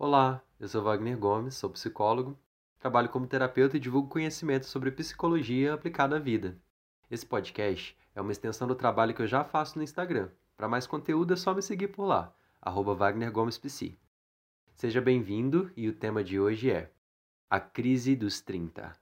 Olá, eu sou Wagner Gomes, sou psicólogo, trabalho como terapeuta e divulgo conhecimento sobre psicologia aplicada à vida. Esse podcast é uma extensão do trabalho que eu já faço no Instagram. Para mais conteúdo é só me seguir por lá, arroba Wagner Gomes Psi. Seja bem-vindo e o tema de hoje é A Crise dos 30.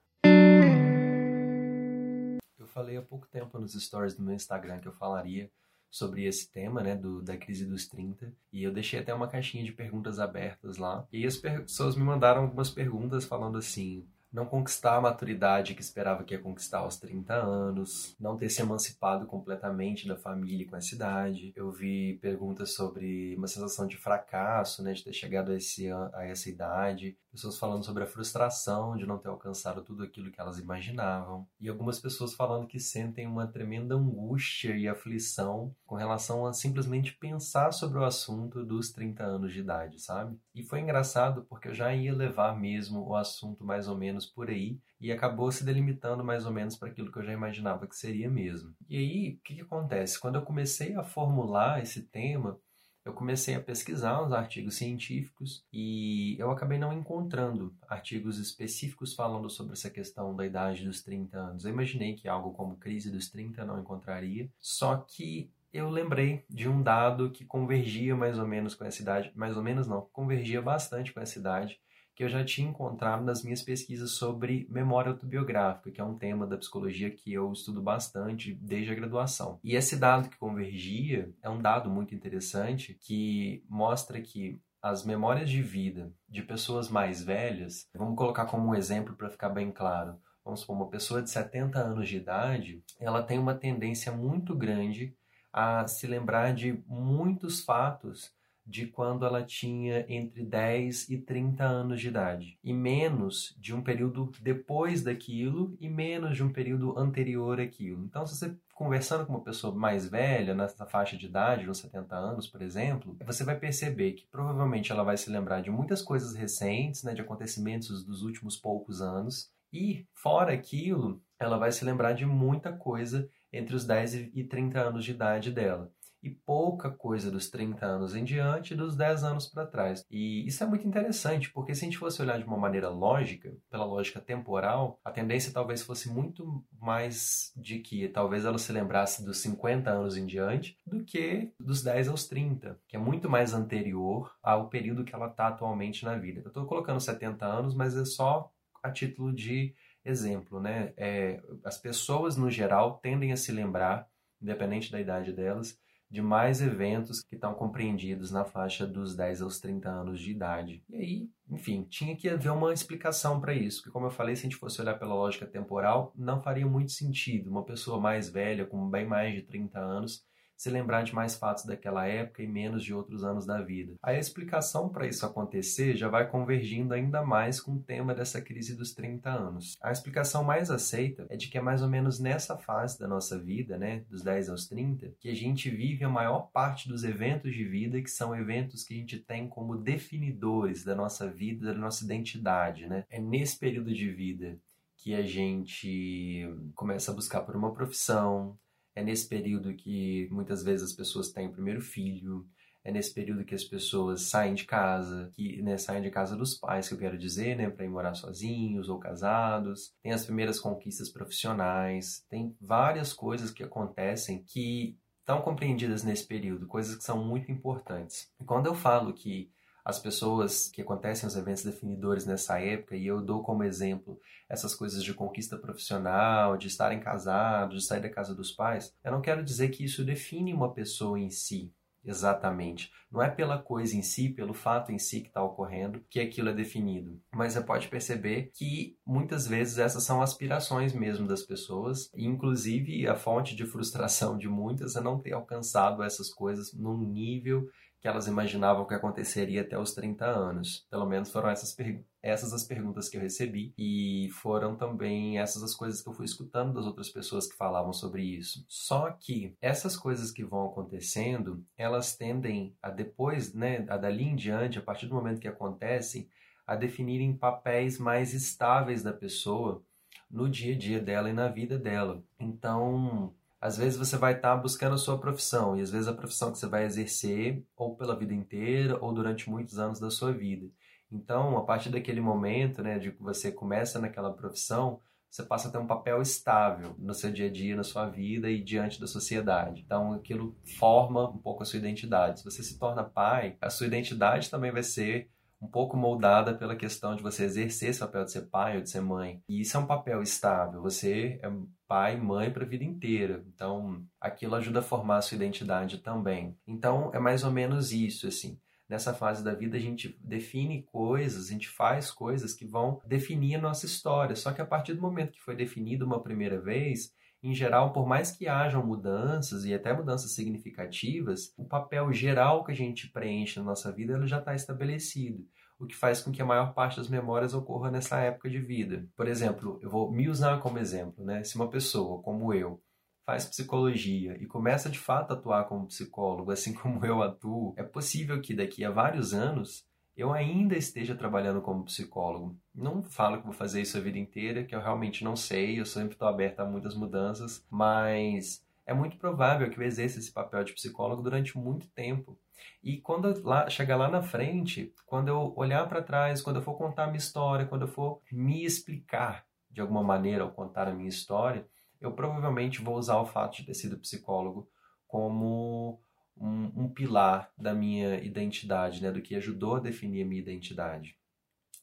Eu falei há pouco tempo nos stories do meu Instagram que eu falaria sobre esse tema, né, do, da crise dos 30, e eu deixei até uma caixinha de perguntas abertas lá, e as pessoas me mandaram algumas perguntas falando assim, não conquistar a maturidade que esperava que ia conquistar aos 30 anos, não ter se emancipado completamente da família com essa idade. Eu vi perguntas sobre uma sensação de fracasso, né, de ter chegado a, esse, a essa idade, pessoas falando sobre a frustração de não ter alcançado tudo aquilo que elas imaginavam, e algumas pessoas falando que sentem uma tremenda angústia e aflição com relação a simplesmente pensar sobre o assunto dos 30 anos de idade, sabe? E foi engraçado porque eu já ia levar mesmo o assunto mais ou menos por aí e acabou se delimitando mais ou menos para aquilo que eu já imaginava que seria mesmo. E aí, o que, que acontece? Quando eu comecei a formular esse tema, eu comecei a pesquisar uns artigos científicos e eu acabei não encontrando artigos específicos falando sobre essa questão da idade dos 30 anos. Eu imaginei que algo como crise dos 30 não encontraria, só que eu lembrei de um dado que convergia mais ou menos com essa idade, mais ou menos não, convergia bastante com essa idade, que eu já tinha encontrado nas minhas pesquisas sobre memória autobiográfica, que é um tema da psicologia que eu estudo bastante desde a graduação. E esse dado que convergia é um dado muito interessante que mostra que as memórias de vida de pessoas mais velhas, vamos colocar como um exemplo para ficar bem claro. Vamos supor, uma pessoa de 70 anos de idade, ela tem uma tendência muito grande a se lembrar de muitos fatos de quando ela tinha entre 10 e 30 anos de idade, e menos de um período depois daquilo e menos de um período anterior àquilo. Então, se você conversando com uma pessoa mais velha, nessa faixa de idade, uns 70 anos, por exemplo, você vai perceber que provavelmente ela vai se lembrar de muitas coisas recentes, né, de acontecimentos dos últimos poucos anos, e fora aquilo, ela vai se lembrar de muita coisa entre os 10 e 30 anos de idade dela e pouca coisa dos 30 anos em diante e dos 10 anos para trás. E isso é muito interessante, porque se a gente fosse olhar de uma maneira lógica, pela lógica temporal, a tendência talvez fosse muito mais de que talvez ela se lembrasse dos 50 anos em diante do que dos 10 aos 30, que é muito mais anterior ao período que ela está atualmente na vida. Eu estou colocando 70 anos, mas é só a título de exemplo, né? É, as pessoas no geral tendem a se lembrar, independente da idade delas, de mais eventos que estão compreendidos na faixa dos 10 aos 30 anos de idade. E aí, enfim, tinha que haver uma explicação para isso, que como eu falei, se a gente fosse olhar pela lógica temporal, não faria muito sentido uma pessoa mais velha, com bem mais de 30 anos, se lembrar de mais fatos daquela época e menos de outros anos da vida. A explicação para isso acontecer já vai convergindo ainda mais com o tema dessa crise dos 30 anos. A explicação mais aceita é de que é mais ou menos nessa fase da nossa vida, né, dos 10 aos 30, que a gente vive a maior parte dos eventos de vida que são eventos que a gente tem como definidores da nossa vida, da nossa identidade, né? É nesse período de vida que a gente começa a buscar por uma profissão, é nesse período que muitas vezes as pessoas têm o primeiro filho, é nesse período que as pessoas saem de casa, que né, saem de casa dos pais, que eu quero dizer, né, para ir morar sozinhos ou casados. Tem as primeiras conquistas profissionais, tem várias coisas que acontecem que estão compreendidas nesse período, coisas que são muito importantes. E quando eu falo que as pessoas que acontecem os eventos definidores nessa época, e eu dou como exemplo essas coisas de conquista profissional, de estarem casados, de sair da casa dos pais, eu não quero dizer que isso define uma pessoa em si, exatamente. Não é pela coisa em si, pelo fato em si que está ocorrendo, que aquilo é definido. Mas você pode perceber que muitas vezes essas são aspirações mesmo das pessoas, e inclusive a fonte de frustração de muitas é não ter alcançado essas coisas num nível que elas imaginavam que aconteceria até os 30 anos. Pelo menos foram essas, essas as perguntas que eu recebi e foram também essas as coisas que eu fui escutando das outras pessoas que falavam sobre isso. Só que essas coisas que vão acontecendo, elas tendem a depois, né, a dali em diante, a partir do momento que acontecem, a definirem papéis mais estáveis da pessoa no dia a dia dela e na vida dela. Então, Às vezes você vai estar tá buscando a sua profissão, e às vezes a profissão que você vai exercer ou pela vida inteira ou durante muitos anos da sua vida. Então, a partir daquele momento, né, de que você começa naquela profissão, você passa a ter um papel estável no seu dia a dia, na sua vida e diante da sociedade. Então, aquilo forma um pouco a sua identidade. Se você se torna pai, a sua identidade também vai ser um pouco moldada pela questão de você exercer esse papel de ser pai ou de ser mãe. E isso é um papel estável. Você é pai e mãe para a vida inteira. Então, aquilo ajuda a formar a sua identidade também. Então, é mais ou menos isso, assim nessa fase da vida a gente define coisas, a gente faz coisas que vão definir a nossa história. Só que a partir do momento que foi definido uma primeira vez, em geral, por mais que hajam mudanças e até mudanças significativas, o papel geral que a gente preenche na nossa vida ele já está estabelecido, o que faz com que a maior parte das memórias ocorra nessa época de vida. Por exemplo, eu vou me usar como exemplo, né? Se uma pessoa como eu faz psicologia e começa de fato a atuar como psicólogo, assim como eu atuo, é possível que daqui a vários anos eu ainda esteja trabalhando como psicólogo. Não falo que vou fazer isso a vida inteira, que eu realmente não sei, eu sempre estou aberto a muitas mudanças, mas é muito provável que eu exerça esse papel de psicólogo durante muito tempo. E quando lá, chegar lá na frente, quando eu olhar para trás, quando eu for contar a minha história, quando eu for me explicar de alguma maneira ao contar a minha história, eu provavelmente vou usar o fato de ter sido psicólogo como um, um, pilar da minha identidade, né, do que ajudou a definir a minha identidade.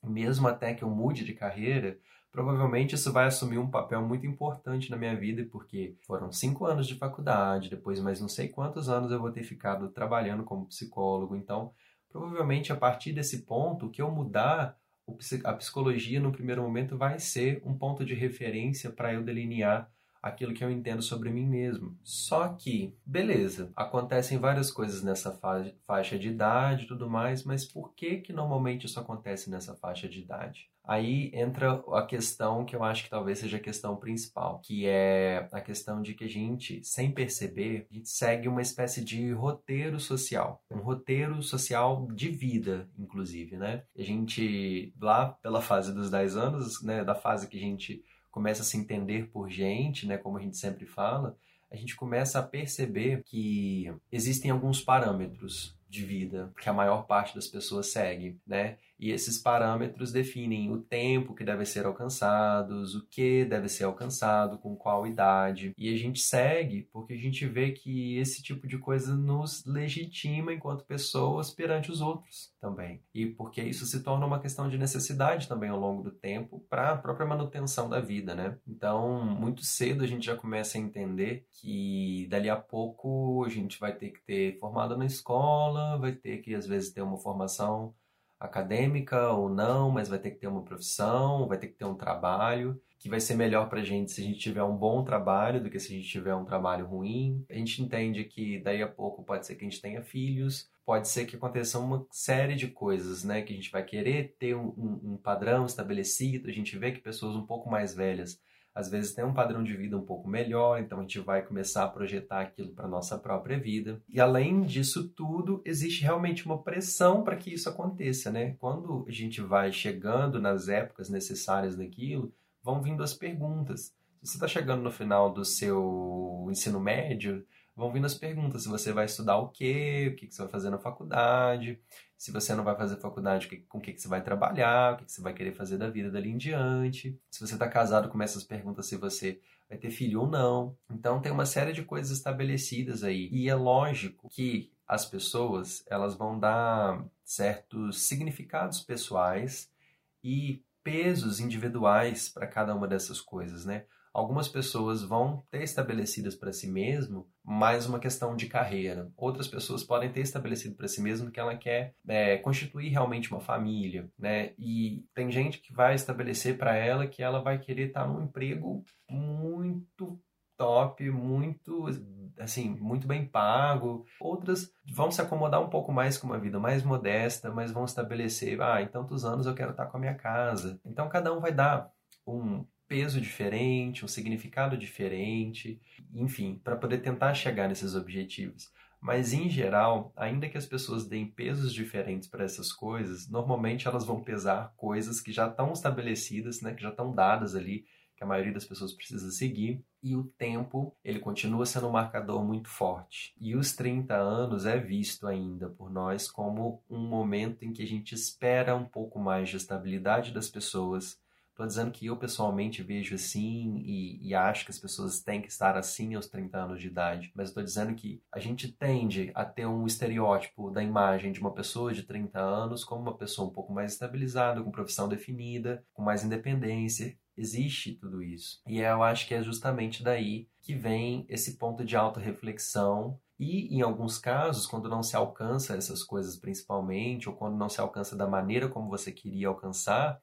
Mesmo até que eu mude de carreira, provavelmente isso vai assumir um papel muito importante na minha vida, porque foram cinco anos de faculdade, depois mais não sei quantos anos eu vou ter ficado trabalhando como psicólogo. Então, provavelmente a partir desse ponto, o que eu mudar, a psicologia no primeiro momento vai ser um ponto de referência para eu delinear aquilo que eu entendo sobre mim mesmo. Só que, beleza, acontecem várias coisas nessa fa faixa de idade e tudo mais, mas por que que normalmente isso acontece nessa faixa de idade? Aí entra a questão que eu acho que talvez seja a questão principal, que é a questão de que a gente, sem perceber, a gente segue uma espécie de roteiro social, um roteiro social de vida, inclusive, né? A gente, lá pela fase dos 10 anos, né, da fase que a gente começa a se entender por gente, né, como a gente sempre fala, a gente começa a perceber que existem alguns parâmetros de vida que a maior parte das pessoas segue, né? E esses parâmetros definem o tempo que deve ser alcançados, o que deve ser alcançado, com qual idade. E a gente segue porque a gente vê que esse tipo de coisa nos legitima enquanto pessoas perante os outros também. E porque isso se torna uma questão de necessidade também ao longo do tempo para a própria manutenção da vida, né? Então, muito cedo a gente já começa a entender que dali a pouco a gente vai ter que ter formado na escola, vai ter que às vezes ter uma formação acadêmica ou não, mas vai ter que ter uma profissão, vai ter que ter um trabalho, que vai ser melhor para a gente se a gente tiver um bom trabalho do que se a gente tiver um trabalho ruim. A gente entende que daí a pouco pode ser que a gente tenha filhos, pode ser que aconteça uma série de coisas, né? Que a gente vai querer ter um, um, um padrão estabelecido. A gente vê que pessoas um pouco mais velhas às vezes tem um padrão de vida um pouco melhor, então a gente vai começar a projetar aquilo para nossa própria vida. E além disso tudo, existe realmente uma pressão para que isso aconteça, né? Quando a gente vai chegando nas épocas necessárias daquilo, vão vindo as perguntas. Se você está chegando no final do seu ensino médio, vão vindo as perguntas. Se você vai estudar o quê, o que você vai fazer na faculdade, se você não vai fazer faculdade, com o que você vai trabalhar, o que você vai querer fazer da vida dali em diante. Se você está casado, começa as perguntas se você vai ter filho ou não. Então tem uma série de coisas estabelecidas aí. E é lógico que as pessoas elas vão dar certos significados pessoais e pesos individuais para cada uma dessas coisas, né? Algumas pessoas vão ter estabelecidas para si mesmo mais uma questão de carreira. Outras pessoas podem ter estabelecido para si mesmo que ela quer é, constituir realmente uma família, né? E tem gente que vai estabelecer para ela que ela vai querer estar num emprego muito top, muito assim, muito bem pago. Outras vão se acomodar um pouco mais com uma vida mais modesta, mas vão estabelecer, ah, em tantos anos eu quero estar com a minha casa. Então cada um vai dar um peso diferente, um significado diferente, enfim, para poder tentar chegar nesses objetivos. Mas em geral, ainda que as pessoas deem pesos diferentes para essas coisas, normalmente elas vão pesar coisas que já estão estabelecidas, né, que já estão dadas ali, que a maioria das pessoas precisa seguir. E o tempo, ele continua sendo um marcador muito forte. E os 30 anos é visto ainda por nós como um momento em que a gente espera um pouco mais de estabilidade das pessoas, Estou dizendo que eu pessoalmente vejo assim e, e, acho que as pessoas têm que estar assim aos 30 anos de idade, mas estou dizendo que a gente tende a ter um estereótipo da imagem de uma pessoa de 30 anos como uma pessoa um pouco mais estabilizada, com profissão definida, com mais independência. Existe tudo isso. E eu acho que é justamente daí que vem esse ponto de autorreflexão e, em alguns casos, quando não se alcança essas coisas principalmente, ou quando não se alcança da maneira como você queria alcançar,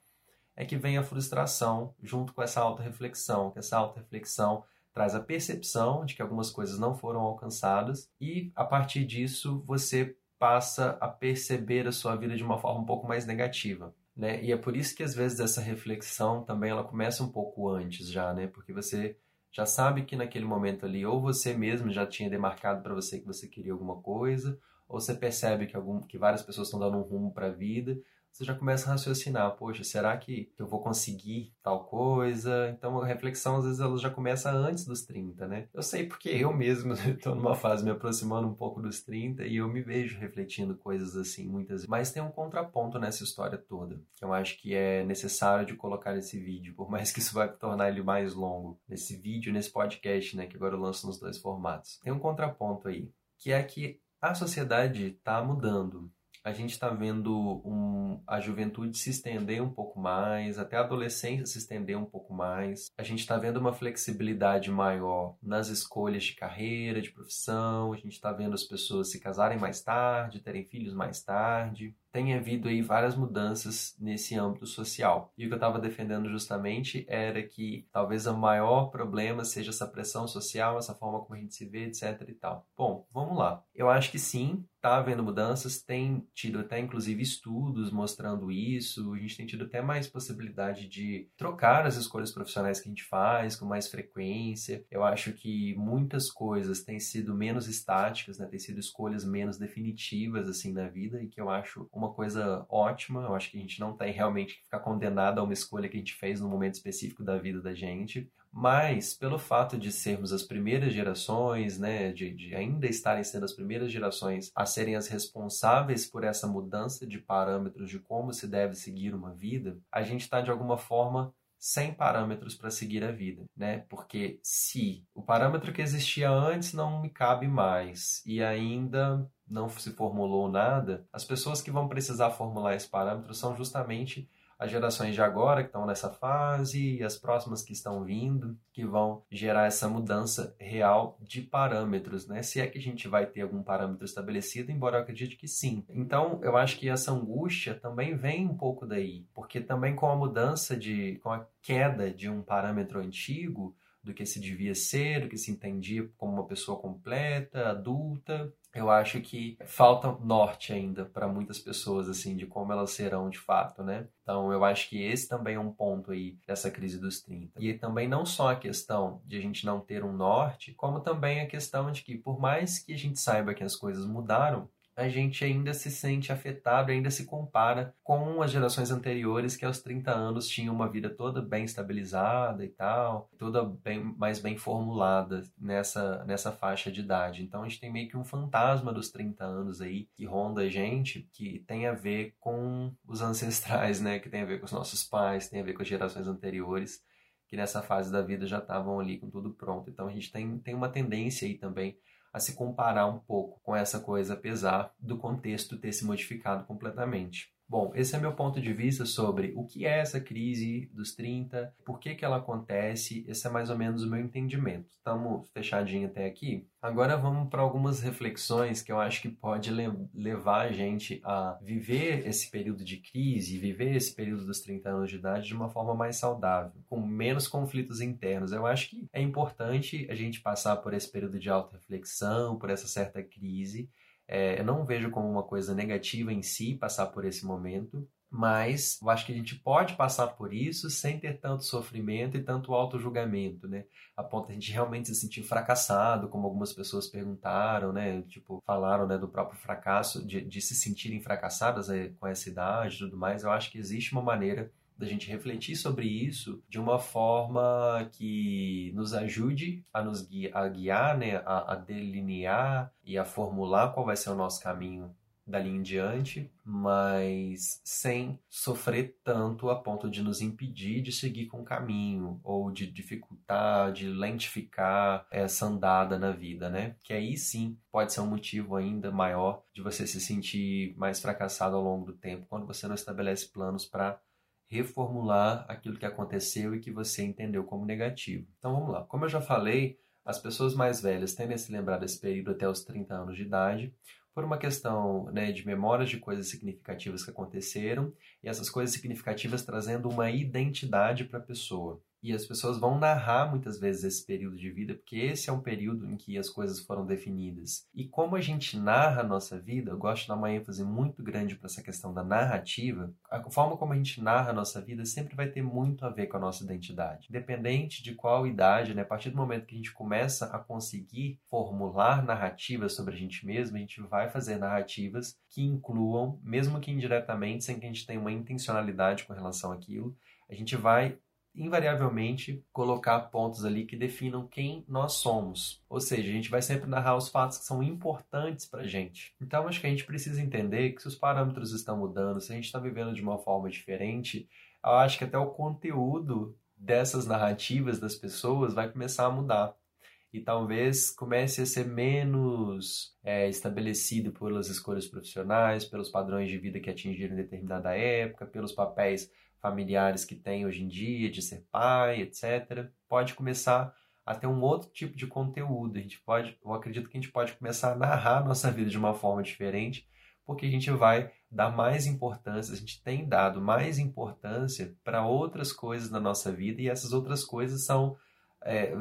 é que vem a frustração junto com essa auto-reflexão, que essa auto-reflexão traz a percepção de que algumas coisas não foram alcançadas e a partir disso você passa a perceber a sua vida de uma forma um pouco mais negativa. Né? E é por isso que às vezes essa reflexão também ela começa um pouco antes já, né? Porque você já sabe que naquele momento ali ou você mesmo já tinha demarcado para você que você queria alguma coisa, ou você percebe que, algum, que várias pessoas estão dando um rumo para a vida, você já começa a raciocinar, poxa, será que eu vou conseguir tal coisa? Então a reflexão às vezes ela já começa antes dos 30, né? Eu sei porque eu mesmo estou numa fase me aproximando um pouco dos 30 e eu me vejo refletindo coisas assim muitas vezes. Mas tem um contraponto nessa história toda, que eu acho que é necessário de colocar nesse vídeo, por mais que isso vai tornar ele mais longo, nesse vídeo, nesse podcast, né, que agora eu lanço nos dois formatos. Tem um contraponto aí, que é que a sociedade está mudando a gente está vendo um, a juventude se estender um pouco mais, até a adolescência se estender um pouco mais. A gente está vendo uma flexibilidade maior nas escolhas de carreira, de profissão. A gente está vendo as pessoas se casarem mais tarde, terem filhos mais tarde tem havido aí várias mudanças nesse âmbito social. E o que eu estava defendendo justamente era que talvez o maior problema seja essa pressão social, essa forma como a gente se vê, etc e tal. Bom, vamos lá. Eu acho que sim, está havendo mudanças, tem tido até inclusive estudos mostrando isso, a gente tem tido até mais possibilidade de trocar as escolhas profissionais que a gente faz com mais frequência. Eu acho que muitas coisas têm sido menos estáticas, né? Têm sido escolhas menos definitivas assim na vida e que eu acho uma coisa ótima. Eu acho que a gente não tem realmente que ficar condenado a uma escolha que a gente fez no momento específico da vida da gente. Mas, pelo fato de sermos as primeiras gerações, né, de, de ainda estarem sendo as primeiras gerações a serem as responsáveis por essa mudança de parâmetros de como se deve seguir uma vida, a gente está de alguma forma sem parâmetros para seguir a vida, né? Porque se o parâmetro que existia antes não me cabe mais e ainda não se formulou nada, as pessoas que vão precisar formular esse parâmetro são justamente as gerações de agora que estão nessa fase e as próximas que estão vindo, que vão gerar essa mudança real de parâmetros, né? Se é que a gente vai ter algum parâmetro estabelecido, embora eu acredite que sim. Então, eu acho que essa angústia também vem um pouco daí, porque também com a mudança de, com a queda de um parâmetro antigo, do que se devia ser, do que se entendia como uma pessoa completa, adulta. Eu acho que falta norte ainda para muitas pessoas, assim, de como elas serão de fato, né? Então, eu acho que esse também é um ponto aí dessa crise dos 30. E também não só a questão de a gente não ter um norte, como também a questão de que, por mais que a gente saiba que as coisas mudaram, a gente ainda se sente afetado, ainda se compara com as gerações anteriores que aos 30 anos tinham uma vida toda bem estabilizada e tal, toda bem, mais bem formulada nessa, nessa faixa de idade. Então a gente tem meio que um fantasma dos 30 anos aí que ronda a gente, que tem a ver com os ancestrais, né? Que tem a ver com os nossos pais, tem a ver com as gerações anteriores que nessa fase da vida já estavam ali com tudo pronto. Então a gente tem, tem uma tendência aí também a se comparar um pouco com essa coisa, apesar do contexto ter se modificado completamente. Bom, esse é meu ponto de vista sobre o que é essa crise dos 30, por que, que ela acontece, esse é mais ou menos o meu entendimento. Estamos fechadinho até aqui? Agora vamos para algumas reflexões que eu acho que pode levar a gente a viver esse período de crise, viver esse período dos 30 anos de idade de uma forma mais saudável, com menos conflitos internos. Eu acho que é importante a gente passar por esse período de auto-reflexão, por essa certa crise, é, eu não vejo como uma coisa negativa em si passar por esse momento, mas eu acho que a gente pode passar por isso sem ter tanto sofrimento e tanto auto-julgamento, né? A ponto de a gente realmente se sentir fracassado, como algumas pessoas perguntaram, né? Tipo, falaram né, do próprio fracasso, de, de se sentirem fracassadas é, com essa idade e tudo mais. Eu acho que existe uma maneira da gente refletir sobre isso de uma forma que nos ajude a nos guiar, a guiar né, a, a delinear e a formular qual vai ser o nosso caminho dali em diante, mas sem sofrer tanto a ponto de nos impedir de seguir com o caminho ou de dificultar, de lentificar essa andada na vida, né? Que aí sim pode ser um motivo ainda maior de você se sentir mais fracassado ao longo do tempo quando você não estabelece planos para reformular aquilo que aconteceu e que você entendeu como negativo. Então vamos lá. Como eu já falei, as pessoas mais velhas tendem a se lembrar desse período até os 30 anos de idade, por uma questão né, de memórias de coisas significativas que aconteceram e essas coisas significativas trazendo uma identidade para a pessoa. E as pessoas vão narrar muitas vezes esse período de vida, porque esse é um período em que as coisas foram definidas. E como a gente narra a nossa vida, eu gosto de dar uma ênfase muito grande para essa questão da narrativa. A forma como a gente narra a nossa vida sempre vai ter muito a ver com a nossa identidade. Independente de qual idade, né? a partir do momento que a gente começa a conseguir formular narrativas sobre a gente mesmo, a gente vai fazer narrativas que incluam, mesmo que indiretamente, sem que a gente tenha uma intencionalidade com relação àquilo, a gente vai invariavelmente colocar pontos ali que definam quem nós somos. Ou seja, a gente vai sempre narrar os fatos que são importantes para a gente. Então, acho que a gente precisa entender que se os parâmetros estão mudando, se a gente está vivendo de uma forma diferente, eu acho que até o conteúdo dessas narrativas das pessoas vai começar a mudar. E talvez comece a ser menos é, estabelecido pelas escolhas profissionais, pelos padrões de vida que atingiram em determinada época, pelos papéis familiares que tem hoje em dia, de ser pai, etc., pode começar a ter um outro tipo de conteúdo. A gente pode, eu acredito que a gente pode começar a narrar nossa vida de uma forma diferente, porque a gente vai dar mais importância, a gente tem dado mais importância para outras coisas na nossa vida e essas outras coisas são é,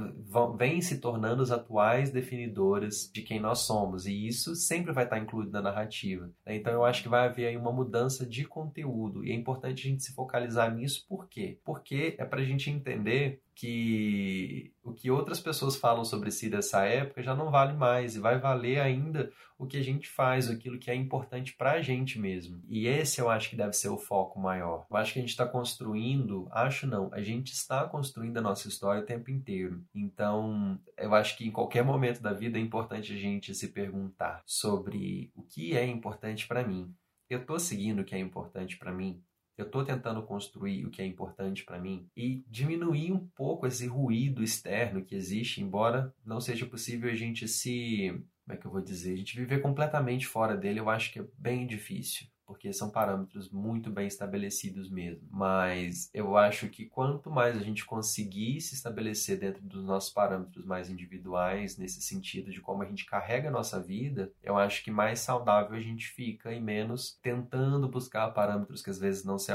vêm se tornando as atuais definidoras de quem nós somos, e isso sempre vai estar incluído na narrativa. Né? Então eu acho que vai haver aí uma mudança de conteúdo, e é importante a gente se focalizar nisso, por quê? Porque é para a gente entender que o que outras pessoas falam sobre si dessa época já não vale mais e vai valer ainda o que a gente faz, aquilo que é importante para a gente mesmo. E esse eu acho que deve ser o foco maior. Eu acho que a gente está construindo, acho não, a gente está construindo a nossa história o tempo inteiro. Então, eu acho que em qualquer momento da vida é importante a gente se perguntar sobre o que é importante para mim. Eu estou seguindo o que é importante para mim? Eu estou tentando construir o que é importante para mim e diminuir um pouco esse ruído externo que existe, embora não seja possível a gente se. Como é que eu vou dizer? A gente viver completamente fora dele, eu acho que é bem difícil porque são parâmetros muito bem estabelecidos mesmo. Mas eu acho que quanto mais a gente conseguir se estabelecer dentro dos nossos parâmetros mais individuais, nesse sentido de como a gente carrega a nossa vida, eu acho que mais saudável a gente fica e menos tentando buscar parâmetros que às vezes não se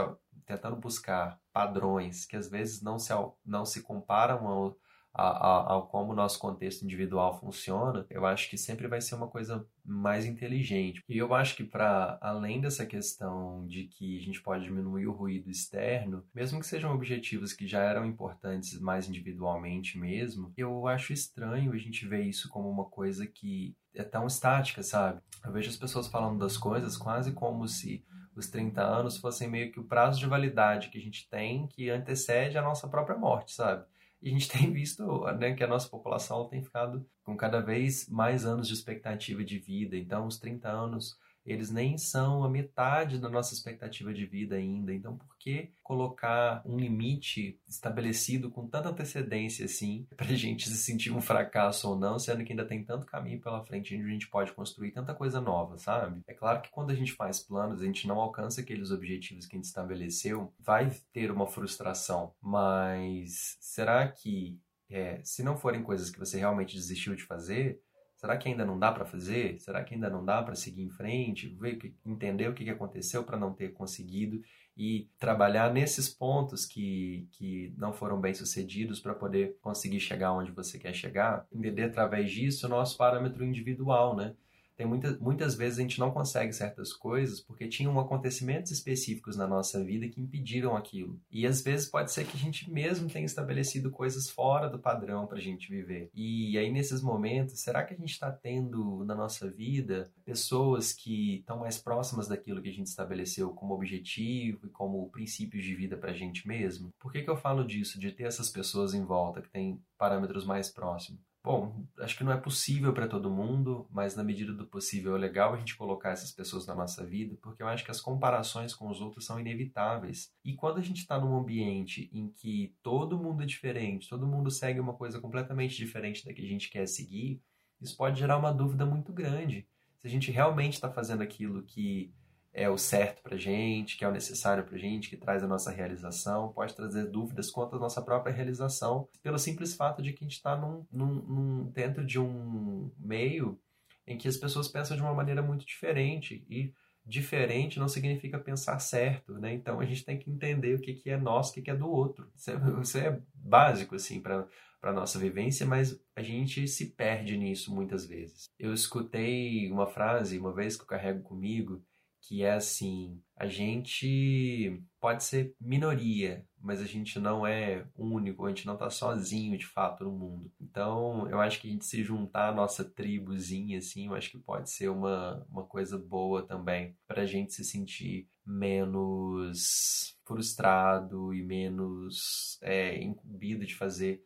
tentando buscar padrões que às vezes não se, não se comparam ao, ao, como o nosso contexto individual funciona, eu acho que sempre vai ser uma coisa mais inteligente. E eu acho que para além dessa questão de que a gente pode diminuir o ruído externo, mesmo que sejam objetivos que já eram importantes mais individualmente mesmo, eu acho estranho a gente ver isso como uma coisa que é tão estática, sabe? Eu vejo as pessoas falando das coisas quase como se os 30 anos fossem meio que o prazo de validade que a gente tem que antecede a nossa própria morte, sabe? E a gente tem visto né, que a nossa população tem ficado com cada vez mais anos de expectativa de vida. Então, os 30 anos eles nem são a metade da nossa expectativa de vida ainda. Então, por que colocar um limite estabelecido com tanta antecedência assim, para a gente se sentir um fracasso ou não, sendo que ainda tem tanto caminho pela frente onde a gente pode construir tanta coisa nova, sabe? É claro que quando a gente faz planos, a gente não alcança aqueles objetivos que a gente estabeleceu, vai ter uma frustração, mas será que é, se não forem coisas que você realmente desistiu de fazer, Será que ainda não dá para fazer? Será que ainda não dá para seguir em frente? Ver, entender o que aconteceu para não ter conseguido e trabalhar nesses pontos que, que não foram bem sucedidos para poder conseguir chegar onde você quer chegar. Entender através disso o nosso parâmetro individual, né? Tem muita, muitas vezes a gente não consegue certas coisas porque tinham acontecimentos específicos na nossa vida que impediram aquilo. E às vezes pode ser que a gente mesmo tenha estabelecido coisas fora do padrão para a gente viver. E aí nesses momentos, será que a gente está tendo na nossa vida pessoas que estão mais próximas daquilo que a gente estabeleceu como objetivo e como princípios de vida para a gente mesmo? Por que, que eu falo disso, de ter essas pessoas em volta que têm parâmetros mais próximos? Bom, acho que não é possível para todo mundo, mas na medida do possível é legal a gente colocar essas pessoas na nossa vida, porque eu acho que as comparações com os outros são inevitáveis. E quando a gente está num ambiente em que todo mundo é diferente, todo mundo segue uma coisa completamente diferente da que a gente quer seguir, isso pode gerar uma dúvida muito grande. Se a gente realmente está fazendo aquilo que é o certo para gente, que é o necessário para gente, que traz a nossa realização, pode trazer dúvidas quanto à nossa própria realização, pelo simples fato de que a gente está num, num, num, dentro de um meio em que as pessoas pensam de uma maneira muito diferente e diferente não significa pensar certo, né? Então a gente tem que entender o que, que é nosso, o que, que é do outro. Isso é, isso é básico assim para para nossa vivência, mas a gente se perde nisso muitas vezes. Eu escutei uma frase uma vez que eu carrego comigo que é assim: a gente pode ser minoria, mas a gente não é único, a gente não está sozinho de fato no mundo. Então, eu acho que a gente se juntar à nossa tribuzinha, assim, eu acho que pode ser uma, uma coisa boa também, para a gente se sentir menos frustrado e menos é, incumbido de fazer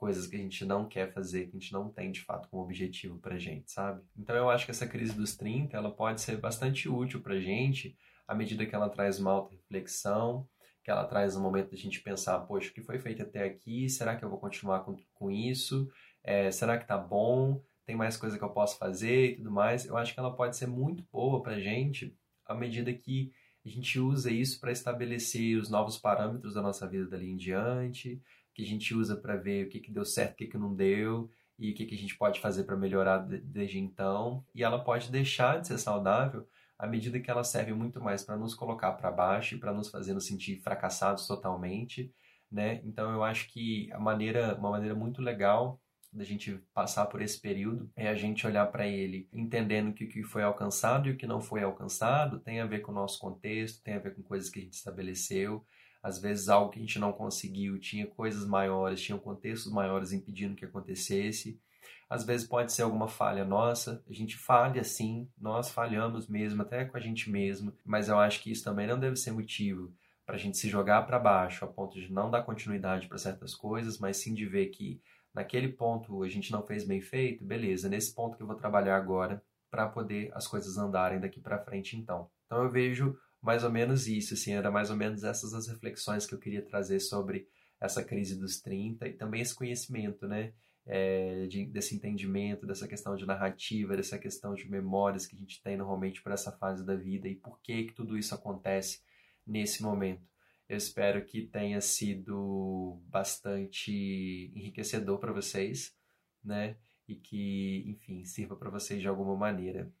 coisas que a gente não quer fazer, que a gente não tem de fato como objetivo pra gente, sabe? Então eu acho que essa crise dos 30, ela pode ser bastante útil pra gente à medida que ela traz uma auto-reflexão, que ela traz um momento da gente pensar, poxa, o que foi feito até aqui? Será que eu vou continuar com, com isso? É, será que tá bom? Tem mais coisa que eu posso fazer e tudo mais? Eu acho que ela pode ser muito boa pra gente à medida que a gente usa isso para estabelecer os novos parâmetros da nossa vida dali em diante, que a gente usa para ver o que, que deu certo, o que, que não deu e o que, que a gente pode fazer para melhorar desde então. E ela pode deixar de ser saudável à medida que ela serve muito mais para nos colocar para baixo e para nos fazer nos sentir fracassados totalmente, né? Então eu acho que a maneira, uma maneira muito legal da gente passar por esse período é a gente olhar para ele entendendo que o que foi alcançado e o que não foi alcançado tem a ver com o nosso contexto, tem a ver com coisas que a gente estabeleceu, às vezes algo que a gente não conseguiu, tinha coisas maiores, tinha contextos maiores impedindo que acontecesse. Às vezes pode ser alguma falha nossa, a gente falha sim, nós falhamos mesmo, até com a gente mesmo, mas eu acho que isso também não deve ser motivo para a gente se jogar para baixo a ponto de não dar continuidade para certas coisas, mas sim de ver que naquele ponto a gente não fez bem feito, beleza, nesse ponto que eu vou trabalhar agora para poder as coisas andarem daqui para frente então. Então eu vejo mais ou menos isso, assim, era mais ou menos essas as reflexões que eu queria trazer sobre essa crise dos 30 e também esse conhecimento, né? É, de, desse entendimento, dessa questão de narrativa, dessa questão de memórias que a gente tem normalmente para essa fase da vida e por que, que tudo isso acontece nesse momento. Eu espero que tenha sido bastante enriquecedor para vocês, né? E que, enfim, sirva para vocês de alguma maneira.